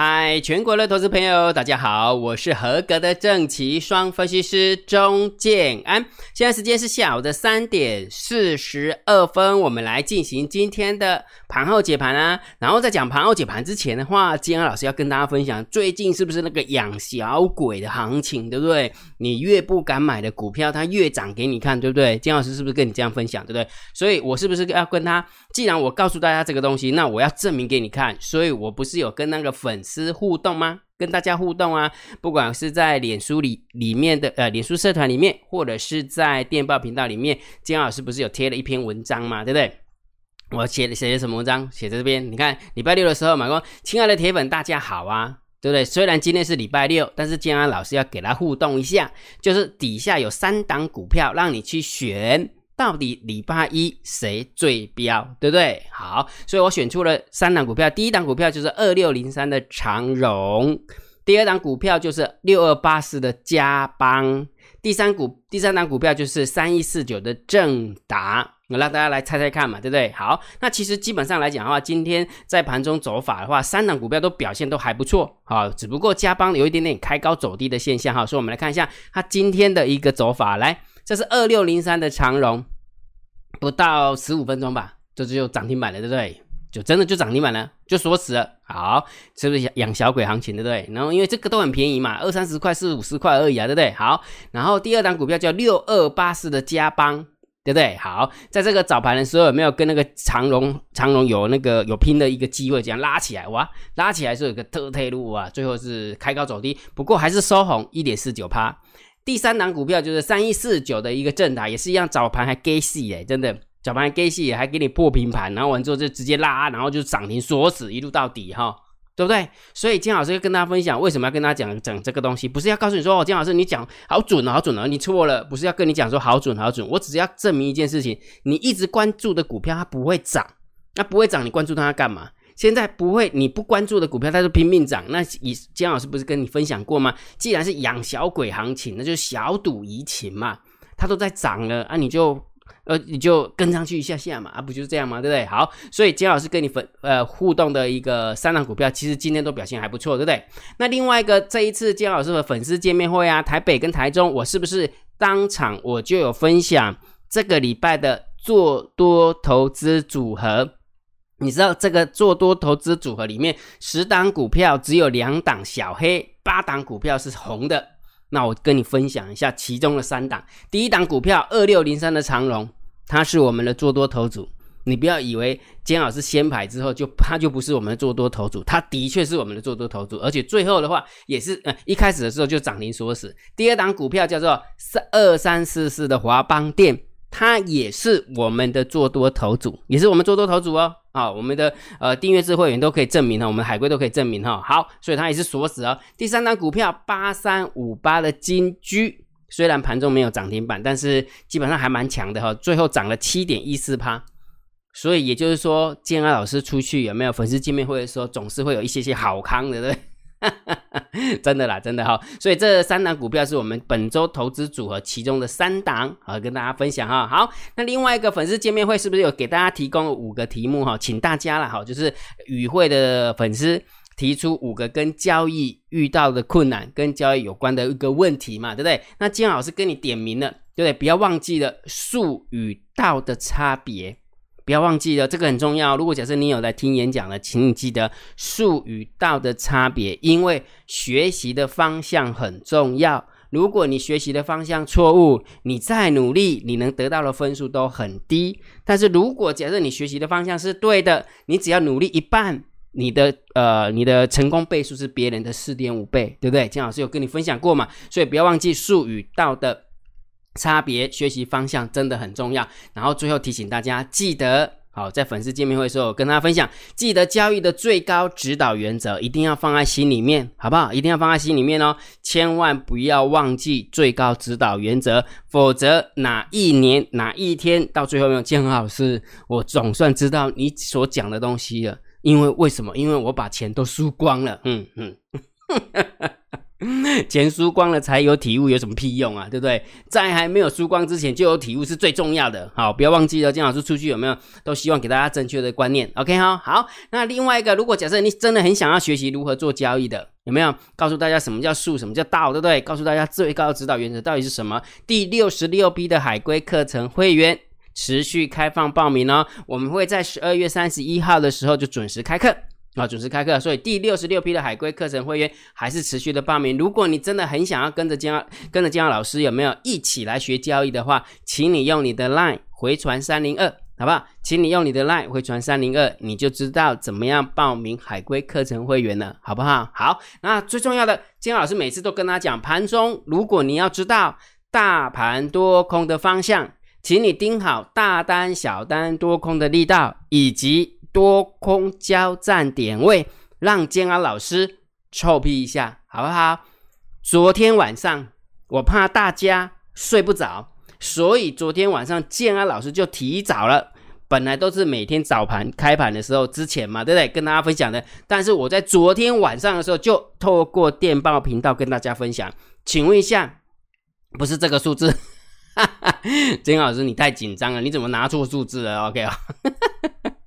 嗨，全国的投资朋友，大家好，我是合格的正奇双分析师钟建安。现在时间是下午的三点四十二分，我们来进行今天的盘后解盘啊。然后在讲盘后解盘之前的话，建安老师要跟大家分享，最近是不是那个养小鬼的行情，对不对？你越不敢买的股票，它越涨给你看，对不对？建老师是不是跟你这样分享，对不对？所以我是不是要跟他？既然我告诉大家这个东西，那我要证明给你看，所以我不是有跟那个粉丝互动吗？跟大家互动啊，不管是在脸书里里面的呃脸书社团里面，或者是在电报频道里面，金老师不是有贴了一篇文章吗？对不对？我写的写的什么文章？写在这边，你看礼拜六的时候，马哥，亲爱的铁粉，大家好啊，对不对？虽然今天是礼拜六，但是金安老师要给他互动一下，就是底下有三档股票让你去选。到底礼拜一谁最标，对不对？好，所以我选出了三档股票，第一档股票就是二六零三的长荣，第二档股票就是六二八四的嘉邦，第三股第三档股票就是三一四九的正达。我让大家来猜猜看嘛，对不对？好，那其实基本上来讲的话，今天在盘中走法的话，三档股票都表现都还不错，好，只不过嘉邦有一点点开高走低的现象哈，所以我们来看一下它今天的一个走法，来。这是二六零三的长荣，不到十五分钟吧，这就涨停板了，对不对？就真的就涨停板了，就锁死了。好，是不是养小鬼行情，对不对？然后因为这个都很便宜嘛，二三十块、四五十块而已啊，对不对？好，然后第二档股票叫六二八四的加邦，对不对？好，在这个早盘的时候有没有跟那个长荣长荣有那个有拼的一个机会，这样拉起来哇？拉起来是有个特退路啊，最后是开高走低，不过还是收红一点四九趴。第三档股票就是三一四九的一个正达，也是一样，早盘还 gay 戏哎，真的早盘 gay 戏还给你破平盘，然后完之后就直接拉，然后就涨停锁死，一路到底哈，对不对？所以金老师要跟大家分享，为什么要跟大家讲讲这个东西？不是要告诉你说哦，金老师你讲好准，好准哦，你错了，不是要跟你讲说好准好准，我只是要证明一件事情，你一直关注的股票它不会涨，那不会涨，你关注它干嘛？现在不会，你不关注的股票，它就拼命涨。那以姜老师不是跟你分享过吗？既然是养小鬼行情，那就是小赌怡情嘛。它都在涨了啊，你就呃你就跟上去一下下嘛，啊不就是这样吗？对不对？好，所以姜老师跟你分呃互动的一个三档股票，其实今天都表现还不错，对不对？那另外一个这一次姜老师的粉丝见面会啊，台北跟台中，我是不是当场我就有分享这个礼拜的做多投资组合？你知道这个做多投资组合里面，十档股票只有两档小黑，八档股票是红的。那我跟你分享一下其中的三档。第一档股票二六零三的长荣，它是我们的做多头组。你不要以为姜老师先排之后就它就不是我们的做多头组，它的确是我们的做多头组，而且最后的话也是呃一开始的时候就涨停锁死。第二档股票叫做三二三四四的华邦电。它也是我们的做多头组，也是我们做多头组哦。啊，我们的呃订阅制会员都可以证明哈，我们海龟都可以证明哈。好，所以它也是锁死哦。第三张股票八三五八的金居，虽然盘中没有涨停板，但是基本上还蛮强的哈。最后涨了七点一四趴，所以也就是说，建安老师出去有没有粉丝见面会的时候，总是会有一些些好康的，对不对？真的啦，真的哈，所以这三档股票是我们本周投资组合其中的三档，好跟大家分享哈。好，那另外一个粉丝见面会是不是有给大家提供五个题目哈？请大家了哈，就是与会的粉丝提出五个跟交易遇到的困难、跟交易有关的一个问题嘛，对不对？那金老师跟你点名了，对不对？不要忘记了术与道的差别。不要忘记了，这个很重要。如果假设你有来听演讲的，请你记得术与道的差别，因为学习的方向很重要。如果你学习的方向错误，你再努力，你能得到的分数都很低。但是如果假设你学习的方向是对的，你只要努力一半，你的呃你的成功倍数是别人的四点五倍，对不对？金老师有跟你分享过嘛？所以不要忘记术与道的。差别学习方向真的很重要。然后最后提醒大家，记得好在粉丝见面会的时候跟大家分享，记得交易的最高指导原则一定要放在心里面，好不好？一定要放在心里面哦，千万不要忘记最高指导原则，否则哪一年哪一天到最后没有见老师，我总算知道你所讲的东西了。因为为什么？因为我把钱都输光了。嗯嗯。钱输光了才有体悟，有什么屁用啊？对不对？在还没有输光之前就有体悟是最重要的。好，不要忘记了，金老师出去有没有都希望给大家正确的观念。OK 哈，好。那另外一个，如果假设你真的很想要学习如何做交易的，有没有告诉大家什么叫术，什么叫道，对不对？告诉大家最高指导原则到底是什么？第六十六 B 的海龟课程会员持续开放报名哦，我们会在十二月三十一号的时候就准时开课。啊，准时开课，所以第六十六批的海龟课程会员还是持续的报名。如果你真的很想要跟着江跟着江老师有没有一起来学交易的话，请你用你的 LINE 回传三零二，好不好？请你用你的 LINE 回传三零二，你就知道怎么样报名海龟课程会员了，好不好？好，那最重要的，江老师每次都跟他讲，盘中如果你要知道大盘多空的方向，请你盯好大单、小单、多空的力道以及。多空交战点位，让建安老师臭屁一下，好不好？昨天晚上我怕大家睡不着，所以昨天晚上建安老师就提早了。本来都是每天早盘开盘的时候之前嘛，对不对？跟大家分享的。但是我在昨天晚上的时候就透过电报频道跟大家分享。请问一下，不是这个数字？哈哈金老师，你太紧张了，你怎么拿错数字了？OK 啊？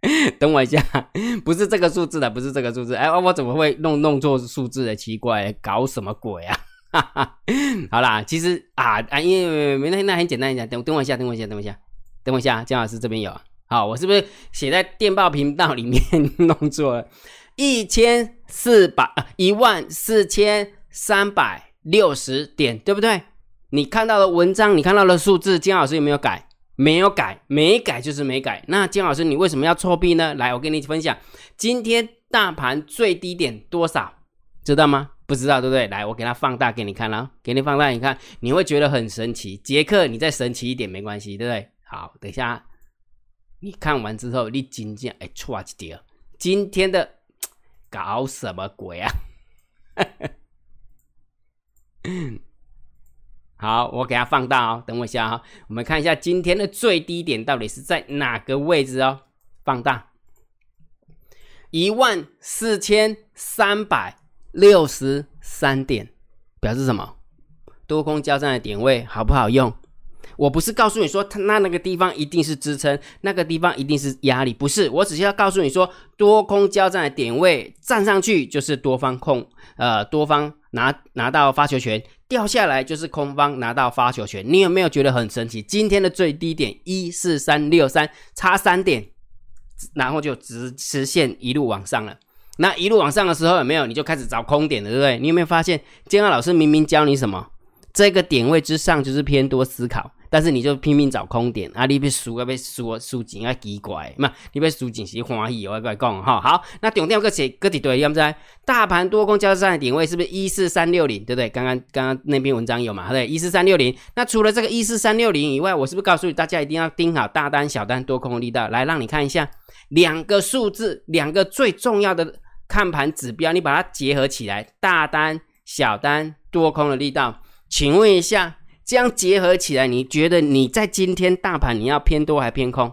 等我一下，不是这个数字的，不是这个数字。哎，我怎么会弄弄错数字的？奇怪，搞什么鬼啊？好啦，其实啊啊，因为没那那很简单一下。等等我一下，等我一下，等我一下，等我一下。姜老师这边有，好，我是不是写在电报频道里面 弄错了？一千四百一万四千三百六十点，对不对？你看到的文章，你看到的数字，姜老师有没有改？没有改，没改就是没改。那金老师，你为什么要错币呢？来，我跟你分享，今天大盘最低点多少，知道吗？不知道，对不对？来，我给它放大给你看了，给你放大，你看，你会觉得很神奇。杰克，你再神奇一点没关系，对不对？好，等一下，你看完之后，你今天哎错几点？今天的搞什么鬼啊？好，我给它放大哦。等我一下哈，我们看一下今天的最低点到底是在哪个位置哦。放大，一万四千三百六十三点，表示什么？多空交战的点位好不好用？我不是告诉你说，它那那个地方一定是支撑，那个地方一定是压力，不是。我只是要告诉你说，多空交战的点位站上去就是多方控，呃，多方拿拿到发球权。掉下来就是空方拿到发球权，你有没有觉得很神奇？今天的最低点一四三六三，差三点，然后就直直线一路往上了。那一路往上的时候，有没有你就开始找空点了，对不对？你有没有发现，监考老师明明教你什么？这个点位之上就是偏多思考。但是你就拼命找空点啊！你被输啊，被输输紧啊，奇怪嘛！你被输紧是欢喜，我来讲哈。好，那重点个写个几对，要不在大盘多空交战的点位是不是一四三六零？对不对？刚刚刚刚那篇文章有嘛？对，一四三六零。那除了这个一四三六零以外，我是不是告诉你大家一定要盯好大单、小单、多空的力道？来，让你看一下两个数字，两个最重要的看盘指标，你把它结合起来，大单、小单、多空的力道，请问一下。这样结合起来，你觉得你在今天大盘你要偏多还偏空？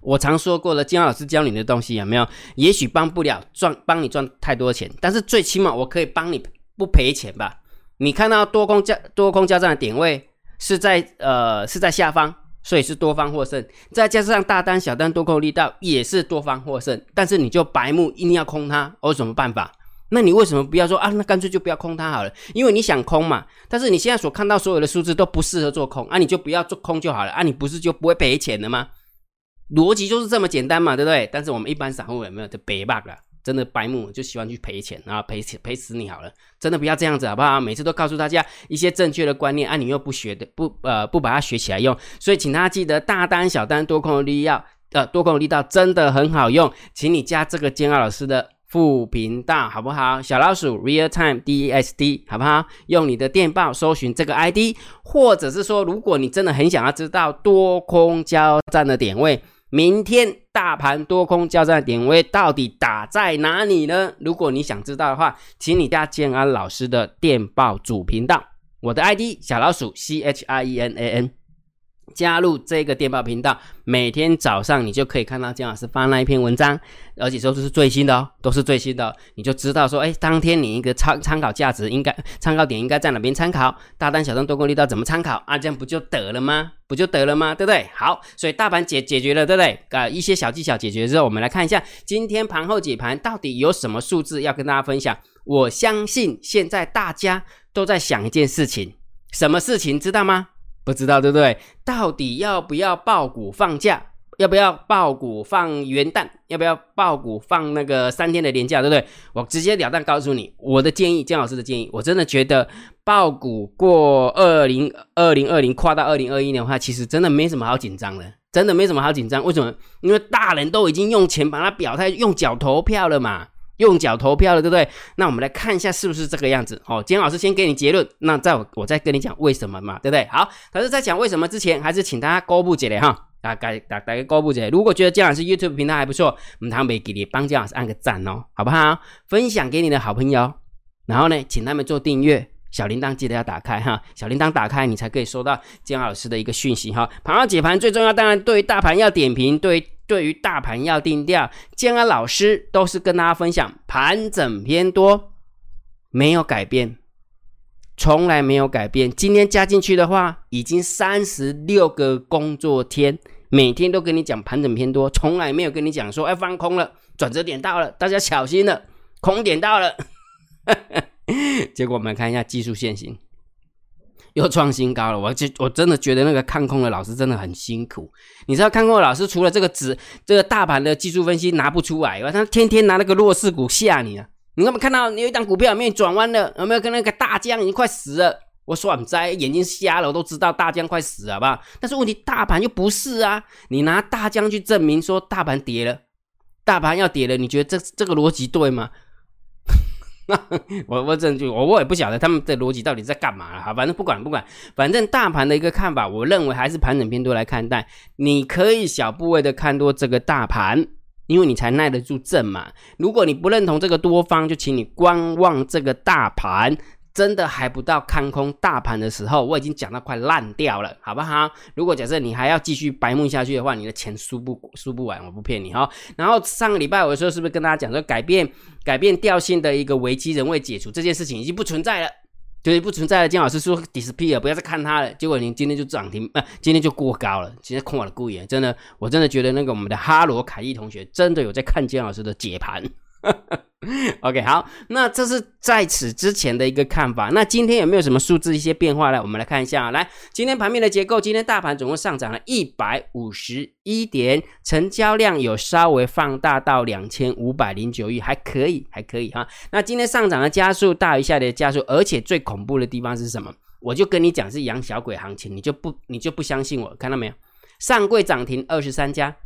我常说过了，金老师教你的东西有没有？也许帮不了赚，帮你赚太多钱，但是最起码我可以帮你不赔钱吧？你看到多空交多空交战的点位是在呃是在下方，所以是多方获胜。再加上大单小单多空力道也是多方获胜，但是你就白目一定要空它，我有什么办法？那你为什么不要说啊？那干脆就不要空它好了，因为你想空嘛。但是你现在所看到所有的数字都不适合做空啊，你就不要做空就好了啊，你不是就不会赔钱了吗？逻辑就是这么简单嘛，对不对？但是我们一般散户有没有就白 bug 了？真的白目就喜欢去赔钱啊，赔钱赔死你好了，真的不要这样子好不好？每次都告诉大家一些正确的观念啊，你又不学的不呃不把它学起来用，所以请大家记得大单小单多空的力要呃多空的力道真的很好用，请你加这个煎熬老师的。副频道好不好？小老鼠 real time D S D 好不好？用你的电报搜寻这个 I D，或者是说，如果你真的很想要知道多空交战的点位，明天大盘多空交战的点位到底打在哪里呢？如果你想知道的话，请你加建安老师的电报主频道，我的 I D 小老鼠 C H I E N A N。加入这个电报频道，每天早上你就可以看到姜老师发那一篇文章，而且都是最新的哦，都是最新的，你就知道说，哎，当天你一个参参考价值应该参考点应该在哪边参考，大单小单多空力道怎么参考啊？这样不就得了吗？不就得了吗？对不对？好，所以大盘解解决了，对不对？啊，一些小技巧解决之后，我们来看一下今天盘后解盘到底有什么数字要跟大家分享。我相信现在大家都在想一件事情，什么事情知道吗？不知道对不对？到底要不要爆股放假？要不要爆股放元旦？要不要爆股放那个三天的年假？对不对？我直截了当告诉你，我的建议，姜老师的建议，我真的觉得爆股过二零二零二零跨到二零二一年的话，其实真的没什么好紧张的，真的没什么好紧张。为什么？因为大人都已经用钱把它表态，用脚投票了嘛。用脚投票了，对不对？那我们来看一下是不是这个样子哦。今天老师先给你结论，那再我我再跟你讲为什么嘛，对不对？好，可是，在讲为什么之前，还是请大家高布姐嘞哈，大家大大家高布姐，如果觉得姜老师 YouTube 频道还不错，我们堂妹给你帮姜老师按个赞哦，好不好？分享给你的好朋友，然后呢，请他们做订阅。小铃铛记得要打开哈，小铃铛打开，你才可以收到姜老师的一个讯息哈。盘后解盘最重要，当然对于大盘要点评，对对于大盘要定调，建安老师都是跟大家分享盘整偏多，没有改变，从来没有改变。今天加进去的话，已经三十六个工作天，每天都跟你讲盘整偏多，从来没有跟你讲说哎放空了，转折点到了，大家小心了，空点到了。结果我们看一下技术线型，又创新高了。我就我真的觉得那个看空的老师真的很辛苦。你知道看空的老师除了这个指这个大盘的技术分析拿不出来以外，他天天拿那个弱势股吓你啊！你有没有看到有一档股票没有转弯了？有没有跟那个大江已经快死了？我说你在眼睛瞎了，我都知道大江快死了，好不好？但是问题大盘又不是啊！你拿大江去证明说大盘跌了，大盘要跌了，你觉得这这个逻辑对吗？我我真就我我也不晓得他们的逻辑到底在干嘛了哈，反正不管不管，反正大盘的一个看法，我认为还是盘整偏多来看待。你可以小部位的看多这个大盘，因为你才耐得住震嘛。如果你不认同这个多方，就请你观望这个大盘。真的还不到看空大盘的时候，我已经讲到快烂掉了，好不好？如果假设你还要继续白目下去的话，你的钱输不输不完，我不骗你哈。然后上个礼拜我说是不是跟大家讲说，改变改变调性的一个危机仍未解除，这件事情已经不存在了，对不存在了。金老师说 disappear，不要再看它了。结果你今天就涨停，啊，今天就过高了。今天空我的故意，真的，我真的觉得那个我们的哈罗凯毅同学真的有在看金老师的解盘。OK，好，那这是在此之前的一个看法。那今天有没有什么数字一些变化呢？我们来看一下啊。来，今天盘面的结构，今天大盘总共上涨了一百五十一点，成交量有稍微放大到两千五百零九亿，还可以，还可以哈。那今天上涨的加速大于下跌的加速，而且最恐怖的地方是什么？我就跟你讲是养小鬼行情，你就不你就不相信我？看到没有？上柜涨停二十三家，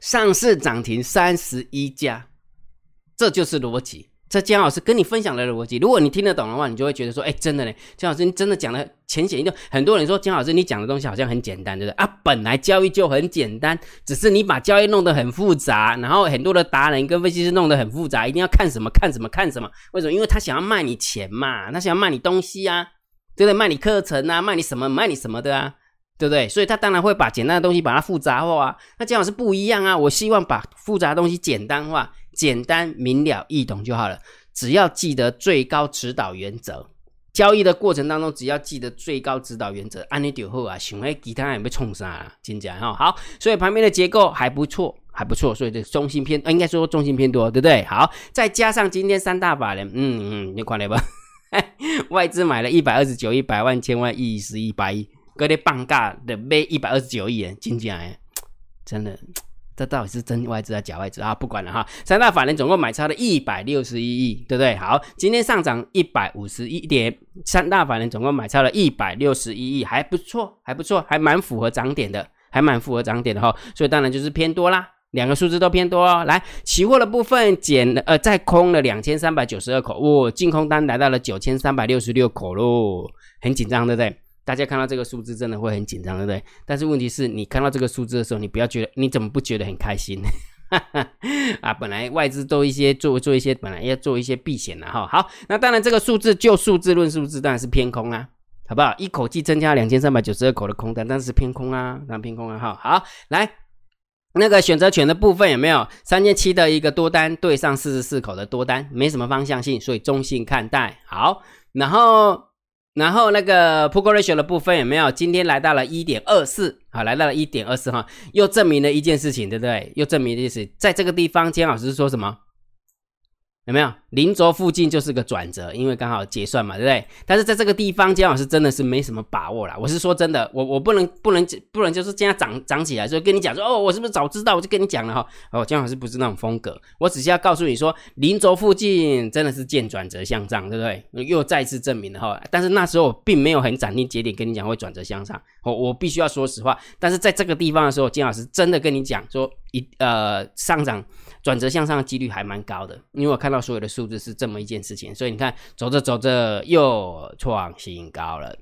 上市涨停三十一家。这就是逻辑，这姜老师跟你分享的逻辑，如果你听得懂的话，你就会觉得说，哎，真的呢，姜老师你真的讲的浅显易懂。很多人说姜老师你讲的东西好像很简单，对不对？啊，本来交易就很简单，只是你把交易弄得很复杂，然后很多的达人跟分析师弄得很复杂，一定要看什么看什么看什么？为什么？因为他想要卖你钱嘛，他想要卖你东西啊，对不对？卖你课程啊，卖你什么？卖你什么的啊？对不对？所以他当然会把简单的东西把它复杂化。那姜老师不一样啊，我希望把复杂的东西简单化。简单明了易懂就好了，只要记得最高指导原则。交易的过程当中，只要记得最高指导原则，安利丢后啊，想哎其他人被冲杀了，真假哈？好，所以旁边的结构还不错，还不错，所以这中心偏，应该说中心偏多，对不对？好，再加上今天三大法人，嗯嗯，你看了吧？外资买了一百二十九亿，百万、千万、亿、十亿、百亿，各类半价的卖一百二十九亿，真假哎，真的。这到底是真外资还是假外资啊？不管了哈，三大法人总共买超了一百六十一亿，对不对？好，今天上涨一百五十一点，三大法人总共买超了一百六十一亿，还不错，还不错，还蛮符合涨点的，还蛮符合涨点的哈。所以当然就是偏多啦，两个数字都偏多哦。来，期货的部分减了，呃，再空了两千三百九十二口，哇，净空单来到了九千三百六十六口喽，很紧张，对不对？大家看到这个数字真的会很紧张，对不对？但是问题是你看到这个数字的时候，你不要觉得你怎么不觉得很开心？啊，本来外资都一些做做一些，本来要做一些避险的哈。好，那当然这个数字就数字论数字当然是偏空啊，好不好？一口气增加两千三百九十二口的空单，但是偏空啊，那偏空啊，哈，好，来那个选择权的部分有没有三千七的一个多单对上四十四口的多单，没什么方向性，所以中性看待。好，然后然后那个 p o o ratio 的部分有没有？今天来到了一点二四，好，来到了一点二四哈，又证明了一件事情，对不对？又证明的意思，在这个地方，姜老师说什么？有没有零轴附近就是个转折，因为刚好结算嘛，对不对？但是在这个地方，姜老师真的是没什么把握啦。我是说真的，我我不能不能不能就是这样涨涨起来，就跟你讲说哦，我是不是早知道我就跟你讲了哈？哦，姜老师不是那种风格，我只是要告诉你说，零轴附近真的是见转折向上，对不对？又再次证明了哈。但是那时候并没有很斩钉截铁跟你讲会转折向上，我我必须要说实话。但是在这个地方的时候，姜老师真的跟你讲说一呃上涨。转折向上的几率还蛮高的，因为我看到所有的数字是这么一件事情，所以你看走着走着又创新高了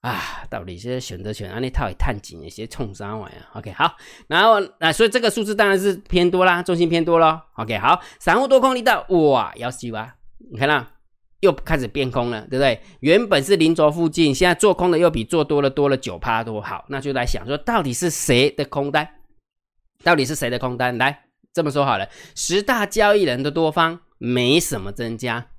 啊！到底是选择权啊？那套也探紧，一些冲三玩意 OK，好，然后啊，所以这个数字当然是偏多啦，重心偏多咯。OK，好，散户多空力道哇，要死啊！你看到又开始变空了，对不对？原本是零轴附近，现在做空的又比做多了多了九趴多。好，那就来想说，到底是谁的空单？到底是谁的空单？来。这么说好了，十大交易人的多方没什么增加，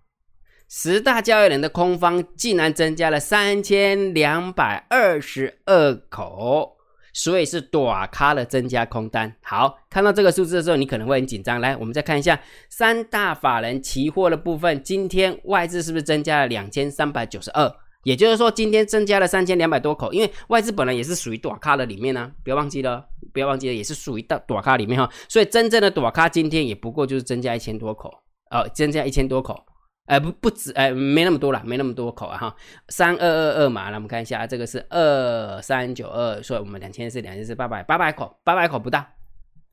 十大交易人的空方竟然增加了三千两百二十二口，所以是短咖的增加空单。好，看到这个数字的时候，你可能会很紧张。来，我们再看一下三大法人期货的部分，今天外资是不是增加了两千三百九十二？也就是说，今天增加了三千两百多口，因为外资本来也是属于短咖的里面呢，不要忘记了，不要忘记了，也是属于到短咖里面哈。所以真正的短咖今天也不过就是增加一千多口，哦，增加一千多口，哎，不不止，哎，没那么多了，没那么多口啊哈。三二二二嘛，那我们看一下，这个是二三九二，所以我们两千是两千是八百八百口，八百口不到。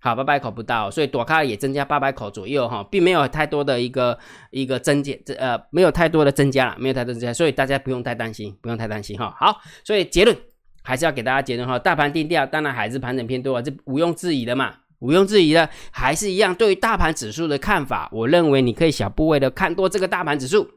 好，八百口不到，所以躲开也增加八百口左右哈，并没有太多的一个一个增减，这呃没有太多的增加了，没有太多增加，所以大家不用太担心，不用太担心哈。好，所以结论还是要给大家结论哈，大盘定调，当然还是盘整偏多啊，这毋庸置疑的嘛，毋庸置疑的，还是一样对于大盘指数的看法，我认为你可以小部位的看多这个大盘指数，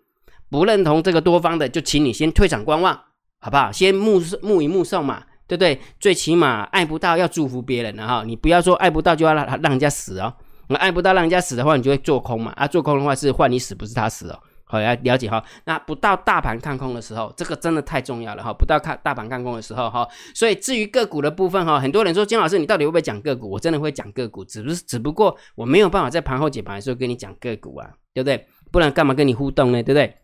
不认同这个多方的，就请你先退场观望，好不好？先目目以目送嘛。对不对？最起码爱不到要祝福别人的哈，你不要说爱不到就要让让人家死哦。那爱不到让人家死的话，你就会做空嘛。啊，做空的话是换你死，不是他死哦。好，要了解哈。那不到大盘看空的时候，这个真的太重要了哈。不到看大盘看空的时候哈，所以至于个股的部分哈，很多人说金老师你到底会不会讲个股？我真的会讲个股，只是只不过我没有办法在盘后解盘的时候跟你讲个股啊，对不对？不然干嘛跟你互动呢？对不对？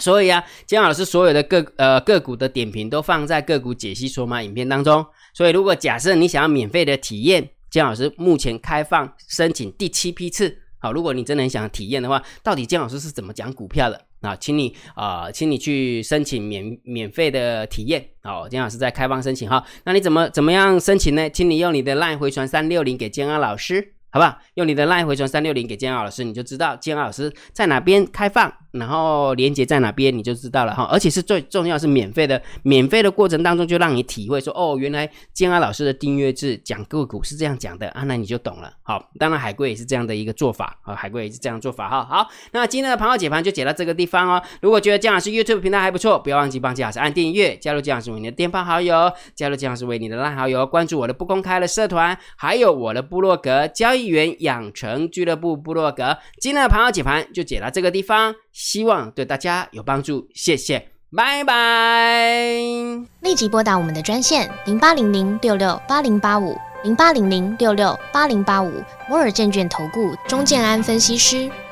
所以啊，姜老师所有的个呃个股的点评都放在个股解析说码影片当中。所以如果假设你想要免费的体验，姜老师目前开放申请第七批次。好，如果你真的很想体验的话，到底姜老师是怎么讲股票的啊？请你啊，请你去申请免免费的体验。好，姜老师在开放申请哈。那你怎么怎么样申请呢？请你用你的 LINE 回传三六零给姜安老师，好不好？用你的 LINE 回传三六零给姜安老师，你就知道姜安老师在哪边开放。然后连接在哪边你就知道了哈，而且是最重要是免费的，免费的过程当中就让你体会说哦，原来建安老师的订阅制讲个股是这样讲的啊，那你就懂了。好，当然海龟也是这样的一个做法啊，海龟也是这样做法哈。好，那今天的盘后解盘就解到这个地方哦。如果觉得姜老师 YouTube 频道还不错，不要忘记帮姜老师按订阅，加入姜老师为你的电报好友，加入姜老师为你的烂好友，关注我的不公开的社团，还有我的部落格交易员养成俱乐部部落格。今天的盘后解盘就解到这个地方。希望对大家有帮助，谢谢，拜拜。立即拨打我们的专线零八零零六六八零八五零八零零六六八零八五摩尔证券投顾钟建安分析师。